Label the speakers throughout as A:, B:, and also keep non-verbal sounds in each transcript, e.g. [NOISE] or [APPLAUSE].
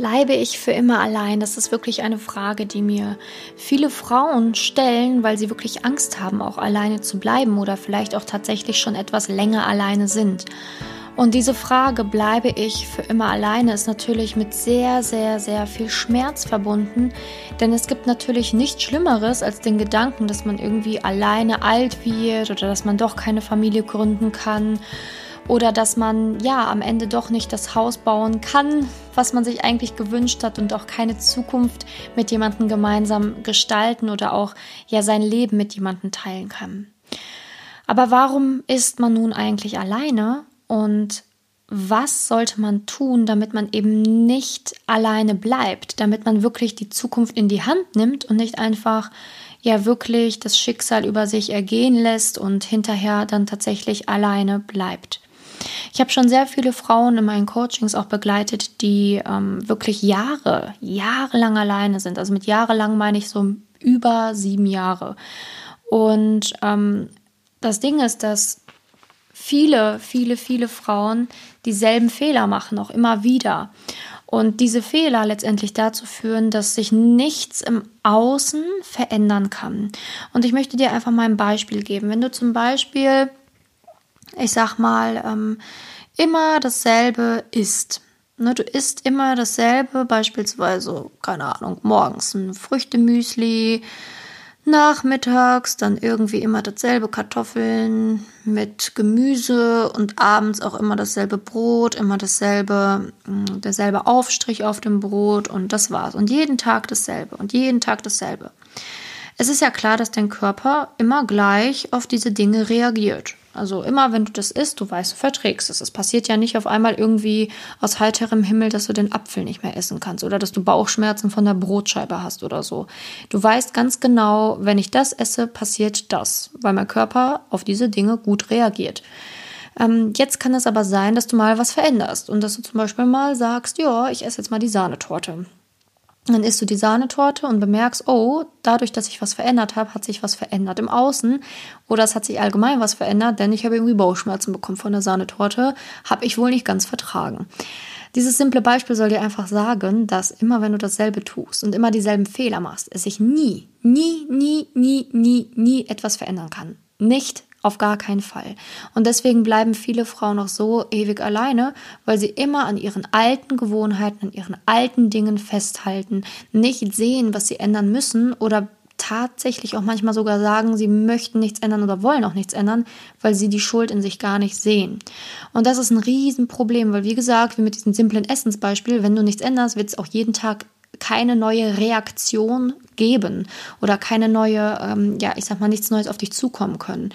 A: Bleibe ich für immer allein? Das ist wirklich eine Frage, die mir viele Frauen stellen, weil sie wirklich Angst haben, auch alleine zu bleiben oder vielleicht auch tatsächlich schon etwas länger alleine sind. Und diese Frage, bleibe ich für immer alleine, ist natürlich mit sehr, sehr, sehr viel Schmerz verbunden. Denn es gibt natürlich nichts Schlimmeres als den Gedanken, dass man irgendwie alleine alt wird oder dass man doch keine Familie gründen kann oder dass man ja am Ende doch nicht das Haus bauen kann, was man sich eigentlich gewünscht hat und auch keine Zukunft mit jemandem gemeinsam gestalten oder auch ja sein Leben mit jemandem teilen kann. Aber warum ist man nun eigentlich alleine und was sollte man tun, damit man eben nicht alleine bleibt, damit man wirklich die Zukunft in die Hand nimmt und nicht einfach ja wirklich das Schicksal über sich ergehen lässt und hinterher dann tatsächlich alleine bleibt. Ich habe schon sehr viele Frauen in meinen Coachings auch begleitet, die ähm, wirklich Jahre, jahrelang alleine sind. Also mit jahrelang meine ich so über sieben Jahre. Und ähm, das Ding ist, dass viele, viele, viele Frauen dieselben Fehler machen, auch immer wieder. Und diese Fehler letztendlich dazu führen, dass sich nichts im Außen verändern kann. Und ich möchte dir einfach mal ein Beispiel geben. Wenn du zum Beispiel ich sag mal, ähm, immer dasselbe isst. Ne, du isst immer dasselbe, beispielsweise, keine Ahnung, morgens ein Früchtemüsli, nachmittags dann irgendwie immer dasselbe Kartoffeln mit Gemüse und abends auch immer dasselbe Brot, immer dasselbe, mm, derselbe Aufstrich auf dem Brot und das war's. Und jeden Tag dasselbe und jeden Tag dasselbe. Es ist ja klar, dass dein Körper immer gleich auf diese Dinge reagiert. Also immer, wenn du das isst, du weißt, du verträgst es. Es passiert ja nicht auf einmal irgendwie aus heiterem Himmel, dass du den Apfel nicht mehr essen kannst oder dass du Bauchschmerzen von der Brotscheibe hast oder so. Du weißt ganz genau, wenn ich das esse, passiert das, weil mein Körper auf diese Dinge gut reagiert. Ähm, jetzt kann es aber sein, dass du mal was veränderst und dass du zum Beispiel mal sagst, ja, ich esse jetzt mal die Sahnetorte. Dann isst du die Sahnetorte und bemerkst, oh, dadurch, dass ich was verändert habe, hat sich was verändert im Außen oder es hat sich allgemein was verändert, denn ich habe irgendwie Bauchschmerzen bekommen von der Sahnetorte, habe ich wohl nicht ganz vertragen. Dieses simple Beispiel soll dir einfach sagen, dass immer wenn du dasselbe tust und immer dieselben Fehler machst, es sich nie, nie, nie, nie, nie, nie etwas verändern kann. Nicht auf gar keinen Fall. Und deswegen bleiben viele Frauen auch so ewig alleine, weil sie immer an ihren alten Gewohnheiten, an ihren alten Dingen festhalten, nicht sehen, was sie ändern müssen oder tatsächlich auch manchmal sogar sagen, sie möchten nichts ändern oder wollen auch nichts ändern, weil sie die Schuld in sich gar nicht sehen. Und das ist ein Riesenproblem, weil wie gesagt, wie mit diesem simplen Essensbeispiel, wenn du nichts änderst, wird es auch jeden Tag keine neue Reaktion geben oder keine neue, ähm, ja, ich sag mal, nichts Neues auf dich zukommen können.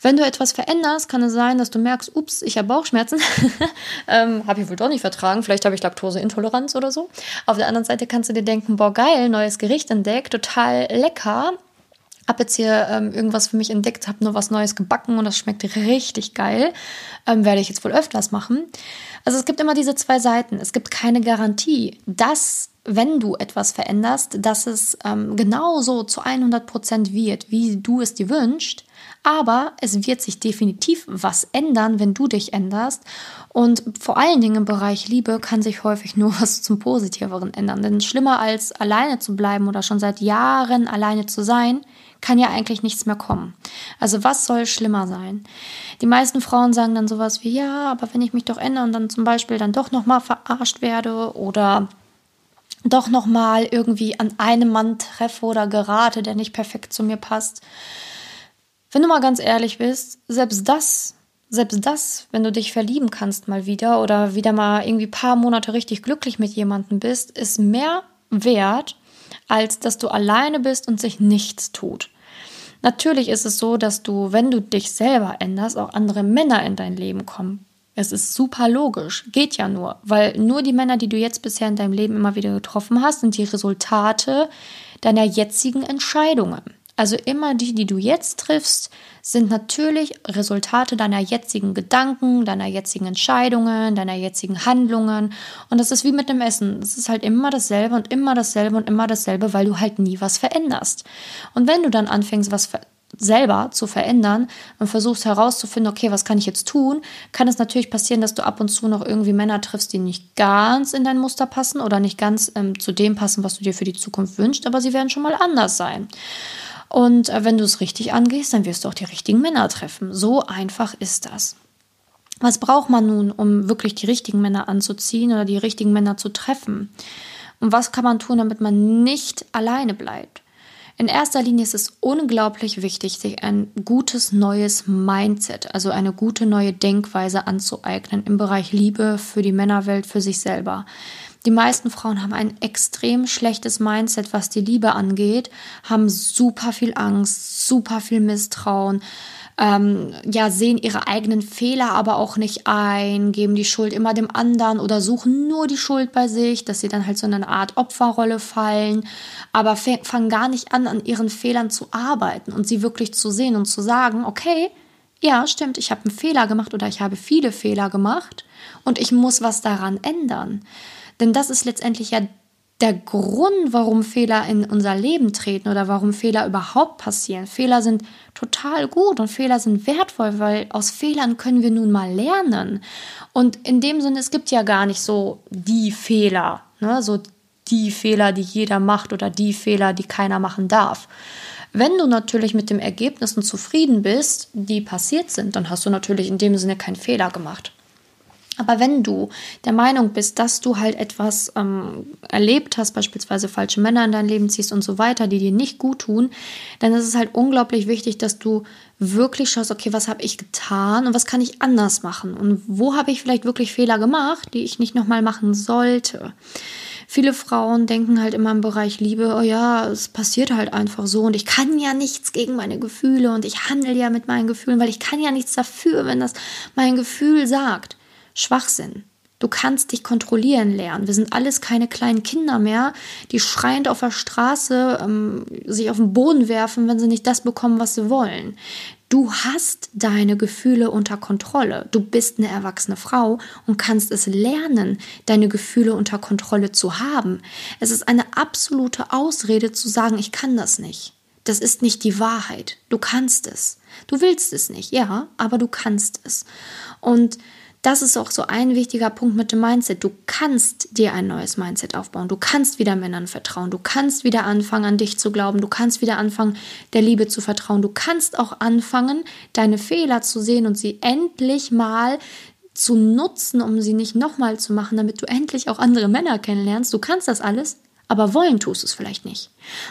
A: Wenn du etwas veränderst, kann es sein, dass du merkst, ups, ich habe Bauchschmerzen, [LAUGHS] ähm, habe ich wohl doch nicht vertragen, vielleicht habe ich Laktoseintoleranz oder so. Auf der anderen Seite kannst du dir denken, boah, geil, neues Gericht entdeckt, total lecker. Hab jetzt hier ähm, irgendwas für mich entdeckt, habe nur was Neues gebacken und das schmeckt richtig geil. Ähm, werde ich jetzt wohl öfters machen. Also es gibt immer diese zwei Seiten. Es gibt keine Garantie, dass wenn du etwas veränderst, dass es ähm, genauso zu 100 Prozent wird, wie du es dir wünschst. Aber es wird sich definitiv was ändern, wenn du dich änderst. Und vor allen Dingen im Bereich Liebe kann sich häufig nur was zum Positiveren ändern. Denn schlimmer als alleine zu bleiben oder schon seit Jahren alleine zu sein, kann ja eigentlich nichts mehr kommen. Also was soll schlimmer sein? Die meisten Frauen sagen dann sowas wie, ja, aber wenn ich mich doch ändere und dann zum Beispiel dann doch nochmal verarscht werde oder doch nochmal irgendwie an einem Mann treffe oder gerate, der nicht perfekt zu mir passt, wenn du mal ganz ehrlich bist, selbst das, selbst das, wenn du dich verlieben kannst mal wieder oder wieder mal irgendwie paar Monate richtig glücklich mit jemandem bist, ist mehr wert, als dass du alleine bist und sich nichts tut. Natürlich ist es so, dass du, wenn du dich selber änderst, auch andere Männer in dein Leben kommen. Es ist super logisch, geht ja nur, weil nur die Männer, die du jetzt bisher in deinem Leben immer wieder getroffen hast, sind die Resultate deiner jetzigen Entscheidungen. Also immer die, die du jetzt triffst, sind natürlich Resultate deiner jetzigen Gedanken, deiner jetzigen Entscheidungen, deiner jetzigen Handlungen. Und das ist wie mit dem Essen. Es ist halt immer dasselbe und immer dasselbe und immer dasselbe, weil du halt nie was veränderst. Und wenn du dann anfängst, was selber zu verändern und versuchst herauszufinden, okay, was kann ich jetzt tun, kann es natürlich passieren, dass du ab und zu noch irgendwie Männer triffst, die nicht ganz in dein Muster passen oder nicht ganz ähm, zu dem passen, was du dir für die Zukunft wünschst, aber sie werden schon mal anders sein. Und äh, wenn du es richtig angehst, dann wirst du auch die richtigen Männer treffen. So einfach ist das. Was braucht man nun, um wirklich die richtigen Männer anzuziehen oder die richtigen Männer zu treffen? Und was kann man tun, damit man nicht alleine bleibt? In erster Linie ist es unglaublich wichtig, sich ein gutes neues Mindset, also eine gute neue Denkweise anzueignen im Bereich Liebe für die Männerwelt, für sich selber. Die meisten Frauen haben ein extrem schlechtes Mindset, was die Liebe angeht, haben super viel Angst, super viel Misstrauen, ähm, ja, sehen ihre eigenen Fehler aber auch nicht ein, geben die Schuld immer dem anderen oder suchen nur die Schuld bei sich, dass sie dann halt so in eine Art Opferrolle fallen, aber fangen gar nicht an, an ihren Fehlern zu arbeiten und sie wirklich zu sehen und zu sagen, okay, ja, stimmt, ich habe einen Fehler gemacht oder ich habe viele Fehler gemacht und ich muss was daran ändern. Denn das ist letztendlich ja der Grund, warum Fehler in unser Leben treten oder warum Fehler überhaupt passieren. Fehler sind total gut und Fehler sind wertvoll, weil aus Fehlern können wir nun mal lernen. Und in dem Sinne, es gibt ja gar nicht so die Fehler, ne? so die Fehler, die jeder macht oder die Fehler, die keiner machen darf. Wenn du natürlich mit den Ergebnissen zufrieden bist, die passiert sind, dann hast du natürlich in dem Sinne keinen Fehler gemacht. Aber wenn du der Meinung bist, dass du halt etwas ähm, erlebt hast, beispielsweise falsche Männer in dein Leben ziehst und so weiter, die dir nicht gut tun, dann ist es halt unglaublich wichtig, dass du wirklich schaust, okay, was habe ich getan und was kann ich anders machen und wo habe ich vielleicht wirklich Fehler gemacht, die ich nicht nochmal machen sollte. Viele Frauen denken halt immer im Bereich Liebe, oh ja, es passiert halt einfach so und ich kann ja nichts gegen meine Gefühle und ich handle ja mit meinen Gefühlen, weil ich kann ja nichts dafür, wenn das mein Gefühl sagt. Schwachsinn. Du kannst dich kontrollieren lernen. Wir sind alles keine kleinen Kinder mehr, die schreiend auf der Straße ähm, sich auf den Boden werfen, wenn sie nicht das bekommen, was sie wollen. Du hast deine Gefühle unter Kontrolle. Du bist eine erwachsene Frau und kannst es lernen, deine Gefühle unter Kontrolle zu haben. Es ist eine absolute Ausrede zu sagen, ich kann das nicht. Das ist nicht die Wahrheit. Du kannst es. Du willst es nicht, ja, aber du kannst es. Und das ist auch so ein wichtiger Punkt mit dem Mindset. Du kannst dir ein neues Mindset aufbauen. Du kannst wieder Männern vertrauen. Du kannst wieder anfangen, an dich zu glauben. Du kannst wieder anfangen, der Liebe zu vertrauen. Du kannst auch anfangen, deine Fehler zu sehen und sie endlich mal zu nutzen, um sie nicht nochmal zu machen, damit du endlich auch andere Männer kennenlernst. Du kannst das alles, aber wollen tust es vielleicht nicht.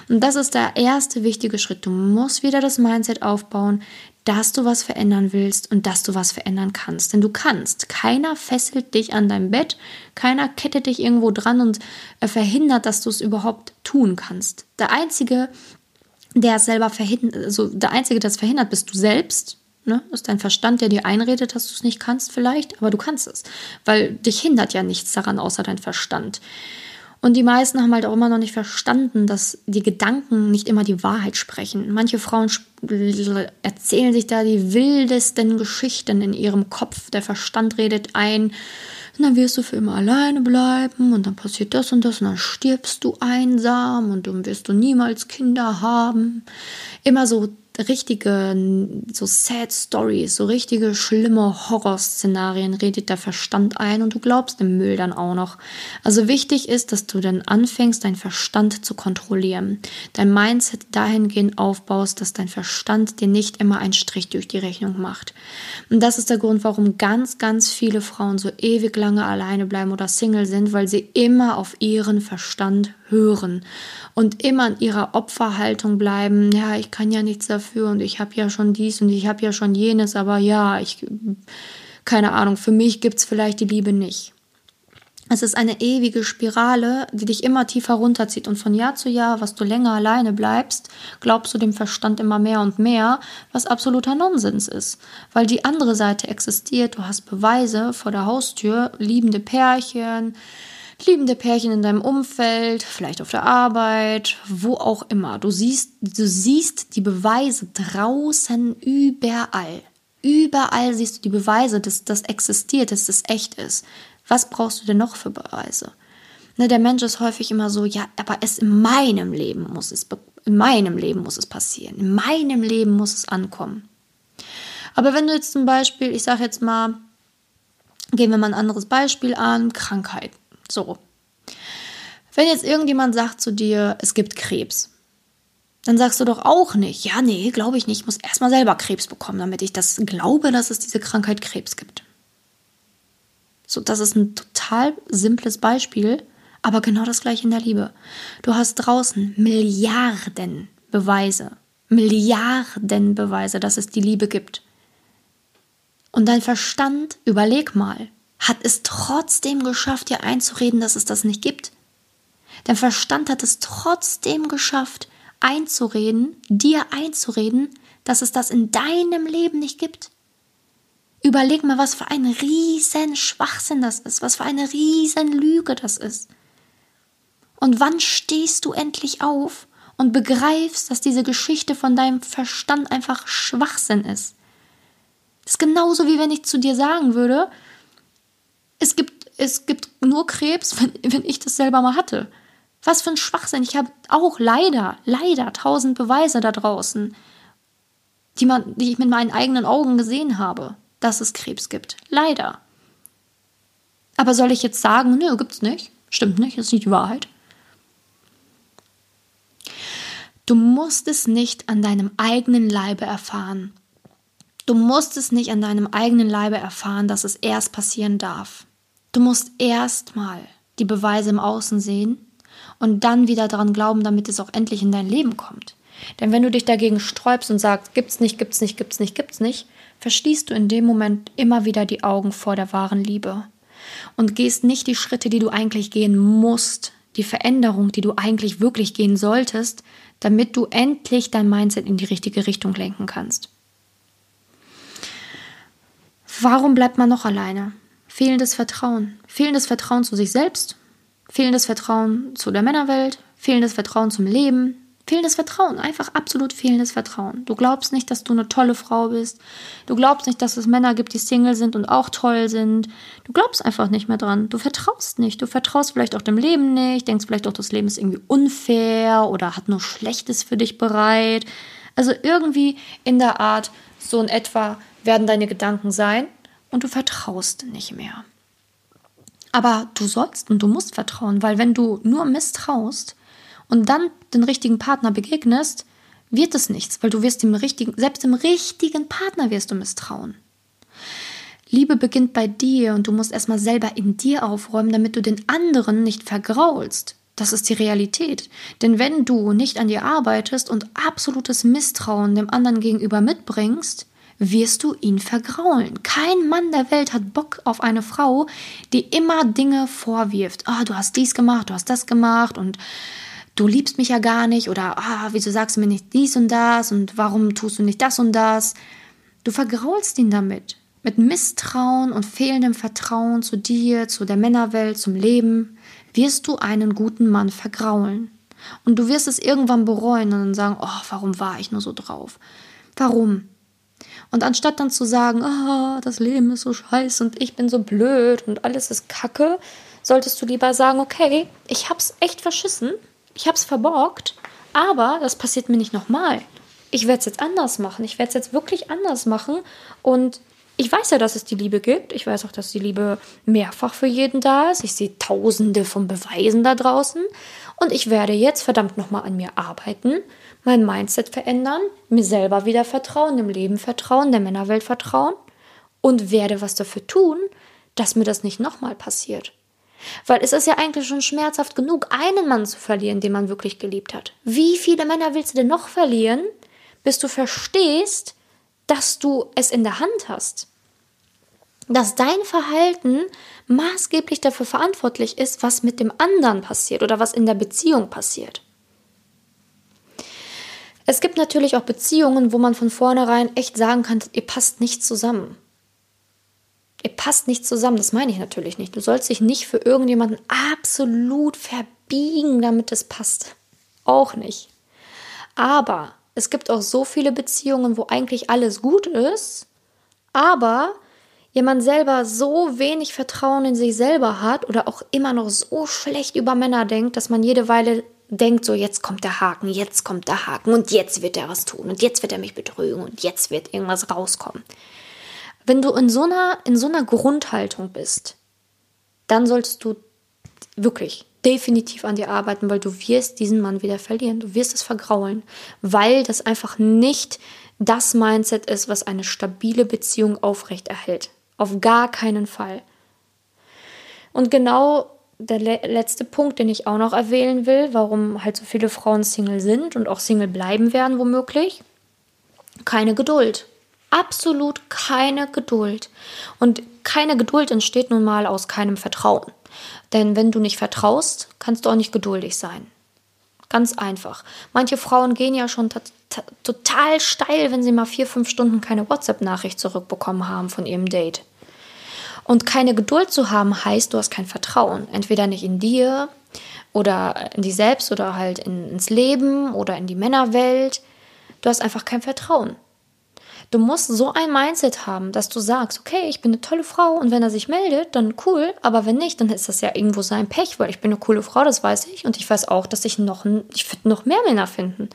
A: Und das ist der erste wichtige Schritt. Du musst wieder das Mindset aufbauen, dass du was verändern willst und dass du was verändern kannst. Denn du kannst. Keiner fesselt dich an deinem Bett, keiner kettet dich irgendwo dran und äh, verhindert, dass du es überhaupt tun kannst. Der Einzige, der es selber verhindert, also der Einzige, der es verhindert, bist du selbst. Ne? Ist dein Verstand, der dir einredet, dass du es nicht kannst, vielleicht, aber du kannst es. Weil dich hindert ja nichts daran, außer dein Verstand. Und die meisten haben halt auch immer noch nicht verstanden, dass die Gedanken nicht immer die Wahrheit sprechen. Manche Frauen erzählen sich da die wildesten Geschichten in ihrem Kopf. Der Verstand redet ein, dann wirst du für immer alleine bleiben und dann passiert das und das und dann stirbst du einsam und dann wirst du niemals Kinder haben. Immer so richtige, so sad Stories, so richtige schlimme Horrorszenarien redet der Verstand ein und du glaubst dem Müll dann auch noch. Also wichtig ist, dass du dann anfängst, deinen Verstand zu kontrollieren. Dein Mindset dahingehend aufbaust, dass dein Verstand dir nicht immer einen Strich durch die Rechnung macht. Und das ist der Grund, warum ganz, ganz viele Frauen so ewig lange alleine bleiben oder Single sind, weil sie immer auf ihren Verstand hören und immer in ihrer Opferhaltung bleiben. Ja, ich kann ja nichts dafür und ich habe ja schon dies und ich habe ja schon jenes, aber ja, ich, keine Ahnung, für mich gibt es vielleicht die Liebe nicht. Es ist eine ewige Spirale, die dich immer tiefer runterzieht. Und von Jahr zu Jahr, was du länger alleine bleibst, glaubst du dem Verstand immer mehr und mehr, was absoluter Nonsens ist. Weil die andere Seite existiert. Du hast Beweise vor der Haustür, liebende Pärchen, liebende Pärchen in deinem Umfeld, vielleicht auf der Arbeit, wo auch immer. Du siehst, du siehst die Beweise draußen überall. Überall siehst du die Beweise, dass das existiert, dass das echt ist. Was brauchst du denn noch für Beweise? Ne, der Mensch ist häufig immer so, ja, aber es in meinem Leben muss es, in meinem Leben muss es passieren, in meinem Leben muss es ankommen. Aber wenn du jetzt zum Beispiel, ich sage jetzt mal, gehen wir mal ein anderes Beispiel an, Krankheit. So. Wenn jetzt irgendjemand sagt zu dir, es gibt Krebs, dann sagst du doch auch nicht, ja, nee, glaube ich nicht, ich muss erstmal selber Krebs bekommen, damit ich das glaube, dass es diese Krankheit Krebs gibt. So, das ist ein total simples Beispiel, aber genau das gleiche in der Liebe. Du hast draußen Milliarden Beweise, Milliarden Beweise, dass es die Liebe gibt. Und dein Verstand, überleg mal, hat es trotzdem geschafft, dir einzureden, dass es das nicht gibt. Dein Verstand hat es trotzdem geschafft, einzureden, dir einzureden, dass es das in deinem Leben nicht gibt. Überleg mal, was für ein riesen Schwachsinn das ist, was für eine riesen Lüge das ist. Und wann stehst du endlich auf und begreifst, dass diese Geschichte von deinem Verstand einfach Schwachsinn ist? Das ist genauso wie wenn ich zu dir sagen würde, es gibt, es gibt nur Krebs, wenn, wenn ich das selber mal hatte. Was für ein Schwachsinn. Ich habe auch leider, leider tausend Beweise da draußen, die, man, die ich mit meinen eigenen Augen gesehen habe, dass es Krebs gibt. Leider. Aber soll ich jetzt sagen, nö, gibt's nicht? Stimmt nicht, ist nicht die Wahrheit. Du musst es nicht an deinem eigenen Leibe erfahren. Du musst es nicht an deinem eigenen Leibe erfahren, dass es erst passieren darf. Du musst erst mal die Beweise im Außen sehen und dann wieder daran glauben, damit es auch endlich in dein Leben kommt. Denn wenn du dich dagegen sträubst und sagst, gibt's nicht, gibt's nicht, gibt's nicht, gibt's nicht, verschließt du in dem Moment immer wieder die Augen vor der wahren Liebe und gehst nicht die Schritte, die du eigentlich gehen musst, die Veränderung, die du eigentlich wirklich gehen solltest, damit du endlich dein Mindset in die richtige Richtung lenken kannst. Warum bleibt man noch alleine? Fehlendes Vertrauen. Fehlendes Vertrauen zu sich selbst, fehlendes Vertrauen zu der Männerwelt, fehlendes Vertrauen zum Leben, fehlendes Vertrauen, einfach absolut fehlendes Vertrauen. Du glaubst nicht, dass du eine tolle Frau bist. Du glaubst nicht, dass es Männer gibt, die Single sind und auch toll sind. Du glaubst einfach nicht mehr dran. Du vertraust nicht. Du vertraust vielleicht auch dem Leben nicht, denkst vielleicht auch, das Leben ist irgendwie unfair oder hat nur Schlechtes für dich bereit. Also irgendwie in der Art, so in etwa, werden deine Gedanken sein und du vertraust nicht mehr. Aber du sollst und du musst vertrauen, weil wenn du nur misstraust und dann den richtigen Partner begegnest, wird es nichts, weil du wirst dem richtigen, selbst dem richtigen Partner wirst du misstrauen. Liebe beginnt bei dir und du musst erstmal selber in dir aufräumen, damit du den anderen nicht vergraulst. Das ist die Realität. Denn wenn du nicht an dir arbeitest und absolutes Misstrauen dem anderen gegenüber mitbringst, wirst du ihn vergraulen. Kein Mann der Welt hat Bock auf eine Frau, die immer Dinge vorwirft. Ah, oh, du hast dies gemacht, du hast das gemacht und du liebst mich ja gar nicht oder ah, wieso sagst du mir nicht dies und das und warum tust du nicht das und das? Du vergraulst ihn damit. Mit Misstrauen und fehlendem Vertrauen zu dir, zu der Männerwelt, zum Leben, wirst du einen guten Mann vergraulen. Und du wirst es irgendwann bereuen und dann sagen, oh, warum war ich nur so drauf? Warum? Und anstatt dann zu sagen, ah, das Leben ist so scheiße und ich bin so blöd und alles ist kacke, solltest du lieber sagen, okay, ich hab's echt verschissen, ich hab's verborgt, aber das passiert mir nicht nochmal. Ich werde es jetzt anders machen. Ich werde es jetzt wirklich anders machen. Und ich weiß ja, dass es die Liebe gibt. Ich weiß auch, dass die Liebe mehrfach für jeden da ist. Ich sehe tausende von Beweisen da draußen. Und ich werde jetzt verdammt nochmal an mir arbeiten mein Mindset verändern, mir selber wieder vertrauen, dem Leben vertrauen, der Männerwelt vertrauen und werde was dafür tun, dass mir das nicht nochmal passiert. Weil es ist ja eigentlich schon schmerzhaft genug, einen Mann zu verlieren, den man wirklich geliebt hat. Wie viele Männer willst du denn noch verlieren, bis du verstehst, dass du es in der Hand hast? Dass dein Verhalten maßgeblich dafür verantwortlich ist, was mit dem anderen passiert oder was in der Beziehung passiert. Es gibt natürlich auch Beziehungen, wo man von vornherein echt sagen kann, ihr passt nicht zusammen. Ihr passt nicht zusammen, das meine ich natürlich nicht. Du sollst dich nicht für irgendjemanden absolut verbiegen, damit es passt. Auch nicht. Aber es gibt auch so viele Beziehungen, wo eigentlich alles gut ist, aber jemand selber so wenig Vertrauen in sich selber hat oder auch immer noch so schlecht über Männer denkt, dass man jede Weile denkt, so jetzt kommt der Haken, jetzt kommt der Haken und jetzt wird er was tun und jetzt wird er mich betrügen und jetzt wird irgendwas rauskommen. Wenn du in so einer, in so einer Grundhaltung bist, dann solltest du wirklich definitiv an dir arbeiten, weil du wirst diesen Mann wieder verlieren. Du wirst es vergraulen, weil das einfach nicht das Mindset ist, was eine stabile Beziehung aufrechterhält. Auf gar keinen Fall. Und genau der le letzte Punkt, den ich auch noch erwähnen will, warum halt so viele Frauen Single sind und auch Single bleiben werden, womöglich. Keine Geduld. Absolut keine Geduld. Und keine Geduld entsteht nun mal aus keinem Vertrauen. Denn wenn du nicht vertraust, kannst du auch nicht geduldig sein. Ganz einfach. Manche Frauen gehen ja schon total steil, wenn sie mal vier, fünf Stunden keine WhatsApp-Nachricht zurückbekommen haben von ihrem Date. Und keine Geduld zu haben heißt, du hast kein Vertrauen. Entweder nicht in dir oder in dich selbst oder halt in, ins Leben oder in die Männerwelt. Du hast einfach kein Vertrauen. Du musst so ein Mindset haben, dass du sagst, okay, ich bin eine tolle Frau und wenn er sich meldet, dann cool, aber wenn nicht, dann ist das ja irgendwo sein Pech, weil ich bin eine coole Frau, das weiß ich und ich weiß auch, dass ich noch, ich würde noch mehr Männer finden.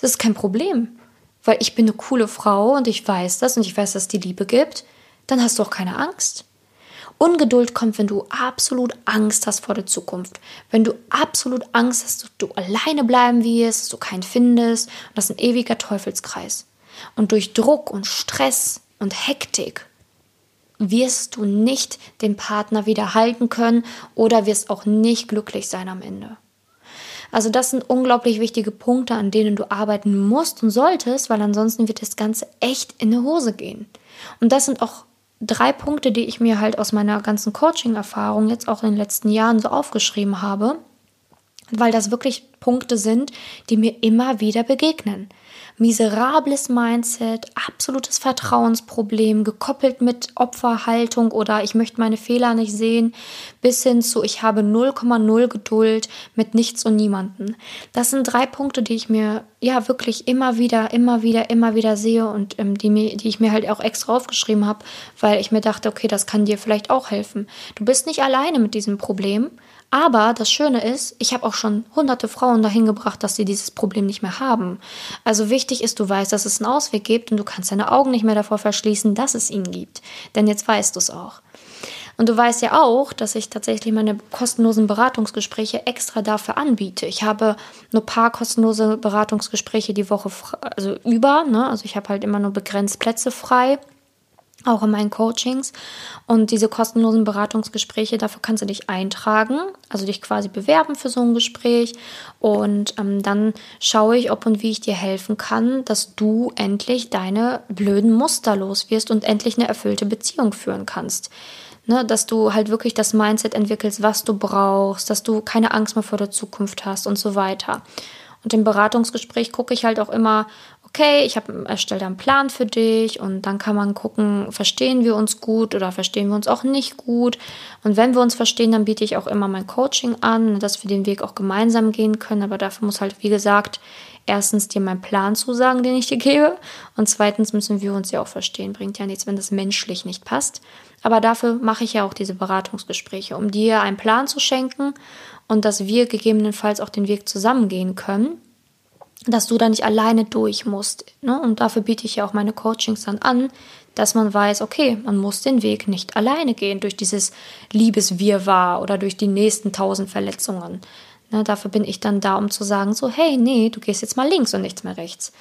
A: Das ist kein Problem, weil ich bin eine coole Frau und ich weiß das und ich weiß, dass es die Liebe gibt, dann hast du auch keine Angst. Ungeduld kommt, wenn du absolut Angst hast vor der Zukunft. Wenn du absolut Angst hast, dass du alleine bleiben wirst, dass du keinen findest. Und das ist ein ewiger Teufelskreis. Und durch Druck und Stress und Hektik wirst du nicht den Partner wieder halten können oder wirst auch nicht glücklich sein am Ende. Also das sind unglaublich wichtige Punkte, an denen du arbeiten musst und solltest, weil ansonsten wird das Ganze echt in die Hose gehen. Und das sind auch drei Punkte, die ich mir halt aus meiner ganzen Coaching-Erfahrung jetzt auch in den letzten Jahren so aufgeschrieben habe, weil das wirklich Punkte sind, die mir immer wieder begegnen miserables Mindset, absolutes Vertrauensproblem, gekoppelt mit Opferhaltung oder ich möchte meine Fehler nicht sehen, bis hin zu ich habe 0,0 Geduld mit nichts und niemanden. Das sind drei Punkte, die ich mir ja wirklich immer wieder, immer wieder, immer wieder sehe und ähm, die, mir, die ich mir halt auch extra aufgeschrieben habe, weil ich mir dachte, okay, das kann dir vielleicht auch helfen. Du bist nicht alleine mit diesem Problem. Aber das Schöne ist, ich habe auch schon hunderte Frauen dahin gebracht, dass sie dieses Problem nicht mehr haben. Also wichtig ist, du weißt, dass es einen Ausweg gibt und du kannst deine Augen nicht mehr davor verschließen, dass es ihn gibt. Denn jetzt weißt du es auch. Und du weißt ja auch, dass ich tatsächlich meine kostenlosen Beratungsgespräche extra dafür anbiete. Ich habe nur paar kostenlose Beratungsgespräche die Woche also über. Ne? Also ich habe halt immer nur begrenzt Plätze frei auch in meinen Coachings. Und diese kostenlosen Beratungsgespräche, dafür kannst du dich eintragen, also dich quasi bewerben für so ein Gespräch. Und ähm, dann schaue ich, ob und wie ich dir helfen kann, dass du endlich deine blöden Muster los wirst und endlich eine erfüllte Beziehung führen kannst. Ne, dass du halt wirklich das Mindset entwickelst, was du brauchst, dass du keine Angst mehr vor der Zukunft hast und so weiter. Und im Beratungsgespräch gucke ich halt auch immer, okay, ich habe erstellt einen Plan für dich und dann kann man gucken, verstehen wir uns gut oder verstehen wir uns auch nicht gut. Und wenn wir uns verstehen, dann biete ich auch immer mein Coaching an, dass wir den Weg auch gemeinsam gehen können. Aber dafür muss halt, wie gesagt, erstens dir mein Plan zusagen, den ich dir gebe. Und zweitens müssen wir uns ja auch verstehen. Bringt ja nichts, wenn das menschlich nicht passt. Aber dafür mache ich ja auch diese Beratungsgespräche, um dir einen Plan zu schenken und dass wir gegebenenfalls auch den Weg zusammengehen können dass du da nicht alleine durch musst. Ne? Und dafür biete ich ja auch meine Coachings dann an, dass man weiß, okay, man muss den Weg nicht alleine gehen durch dieses Liebeswirrwarr oder durch die nächsten tausend Verletzungen. Ne? Dafür bin ich dann da, um zu sagen, so, hey, nee, du gehst jetzt mal links und nichts mehr rechts.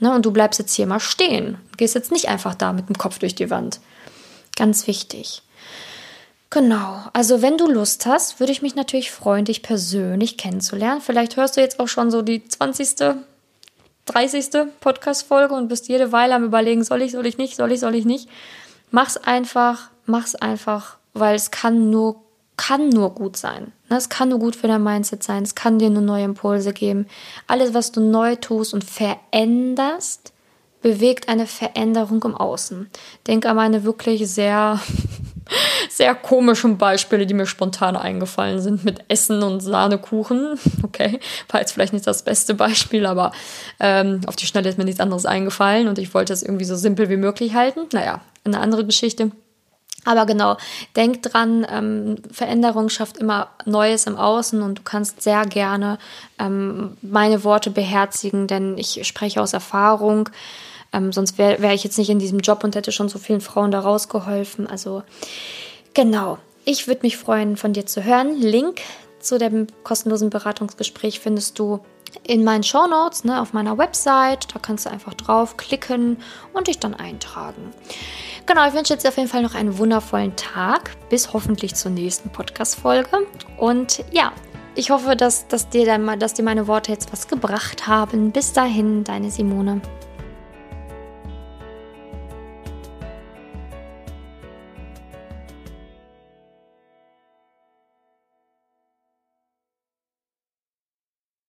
A: Ne? Und du bleibst jetzt hier mal stehen. Du gehst jetzt nicht einfach da mit dem Kopf durch die Wand. Ganz wichtig. Genau, also wenn du Lust hast, würde ich mich natürlich freuen, dich persönlich kennenzulernen. Vielleicht hörst du jetzt auch schon so die 20., 30. Podcast-Folge und bist jede Weile am Überlegen, soll ich, soll ich nicht, soll ich, soll ich nicht. Mach's einfach, mach's einfach, weil es kann nur, kann nur gut sein. Ne, es kann nur gut für dein Mindset sein, es kann dir nur neue Impulse geben. Alles, was du neu tust und veränderst, bewegt eine Veränderung im Außen. Denk an eine wirklich sehr sehr komischen Beispiele, die mir spontan eingefallen sind mit Essen und Sahnekuchen. [LAUGHS] Okay, war jetzt vielleicht nicht das beste Beispiel, aber ähm, auf die Schnelle ist mir nichts anderes eingefallen und ich wollte es irgendwie so simpel wie möglich halten. Naja, eine andere Geschichte. Aber genau, denk dran, ähm, Veränderung schafft immer Neues im Außen und du kannst sehr gerne ähm, meine Worte beherzigen, denn ich spreche aus Erfahrung. Ähm, sonst wäre wär ich jetzt nicht in diesem Job und hätte schon so vielen Frauen da rausgeholfen. Also genau, ich würde mich freuen, von dir zu hören. Link zu dem kostenlosen Beratungsgespräch findest du in meinen Show Notes ne, auf meiner Website. Da kannst du einfach draufklicken und dich dann eintragen. Genau, ich wünsche jetzt auf jeden Fall noch einen wundervollen Tag. Bis hoffentlich zur nächsten Podcast-Folge. Und ja, ich hoffe, dass, dass, dir dann dass dir meine Worte jetzt was gebracht haben. Bis dahin, deine Simone.